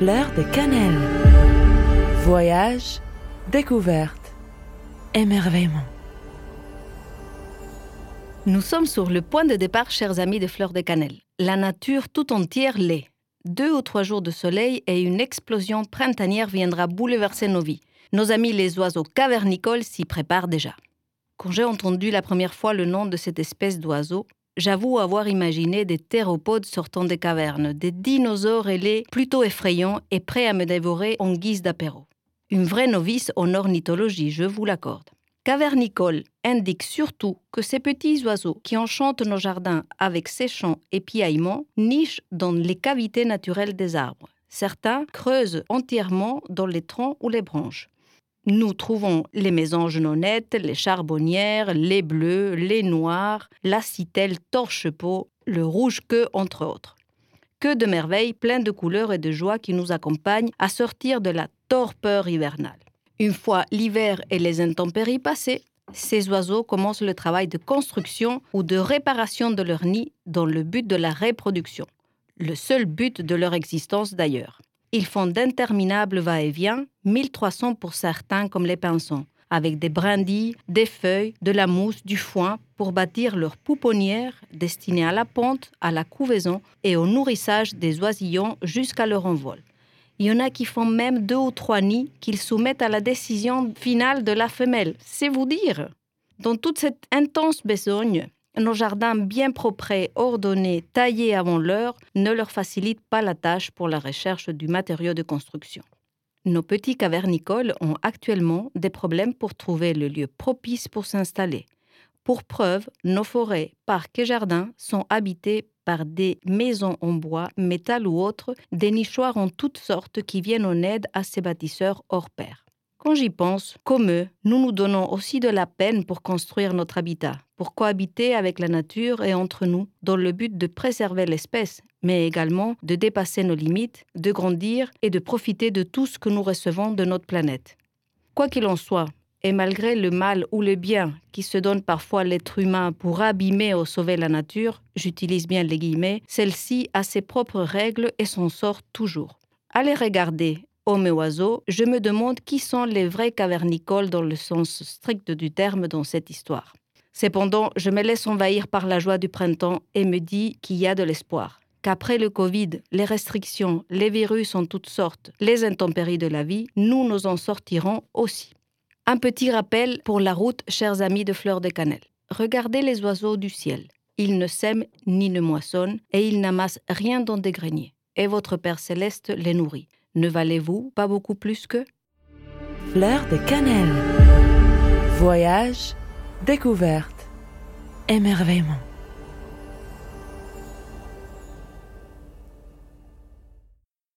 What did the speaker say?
Fleur de cannelle. Voyage, découverte, émerveillement. Nous sommes sur le point de départ, chers amis de Fleur de Cannelle. La nature tout entière l'est. Deux ou trois jours de soleil et une explosion printanière viendra bouleverser nos vies. Nos amis les oiseaux cavernicoles s'y préparent déjà. Quand j'ai entendu la première fois le nom de cette espèce d'oiseau, j'avoue avoir imaginé des théropodes sortant des cavernes, des dinosaures ailés plutôt effrayants et prêts à me dévorer en guise d'apéro. Une vraie novice en ornithologie, je vous l'accorde. Cavernicole indique surtout que ces petits oiseaux qui enchantent nos jardins avec ses chants et piaillements nichent dans les cavités naturelles des arbres. Certains creusent entièrement dans les troncs ou les branches. Nous trouvons les mésanges nonnettes, les charbonnières, les bleus, les noirs, la citelle torche-peau, le rouge-queue, entre autres. Que de merveilles pleines de couleurs et de joie qui nous accompagnent à sortir de la torpeur hivernale. Une fois l'hiver et les intempéries passées, ces oiseaux commencent le travail de construction ou de réparation de leur nid dans le but de la reproduction, le seul but de leur existence d'ailleurs. Ils font d'interminables va-et-vient, 1300 pour certains comme les pinsons, avec des brindilles, des feuilles, de la mousse, du foin pour bâtir leur pouponnière destinée à la ponte, à la couvaison et au nourrissage des oisillons jusqu'à leur envol. Il y en a qui font même deux ou trois nids qu'ils soumettent à la décision finale de la femelle. C'est vous dire. Dans toute cette intense besogne, nos jardins bien propres, ordonnés, taillés avant l'heure ne leur facilitent pas la tâche pour la recherche du matériau de construction. Nos petits cavernicoles ont actuellement des problèmes pour trouver le lieu propice pour s'installer. Pour preuve, nos forêts, parcs et jardins sont habités par des maisons en bois, métal ou autres, des nichoirs en toutes sortes qui viennent en aide à ces bâtisseurs hors pair. Quand j'y pense, comme eux, nous nous donnons aussi de la peine pour construire notre habitat, pour cohabiter avec la nature et entre nous, dans le but de préserver l'espèce, mais également de dépasser nos limites, de grandir et de profiter de tout ce que nous recevons de notre planète. Quoi qu'il en soit, et malgré le mal ou le bien qui se donne parfois l'être humain pour abîmer ou sauver la nature, j'utilise bien les guillemets, celle-ci a ses propres règles et s'en sort toujours. Allez regarder, et oiseaux, je me demande qui sont les vrais cavernicoles dans le sens strict du terme dans cette histoire. Cependant, je me laisse envahir par la joie du printemps et me dis qu'il y a de l'espoir qu'après le Covid, les restrictions, les virus en toutes sortes, les intempéries de la vie, nous nous en sortirons aussi. Un petit rappel pour la route, chers amis de Fleurs de Cannelle. Regardez les oiseaux du ciel. Ils ne sèment ni ne moissonnent et ils n'amassent rien dans des greniers. Et votre Père céleste les nourrit. Ne valez-vous pas beaucoup plus que Fleur de cannelle. Voyage, découverte, émerveillement.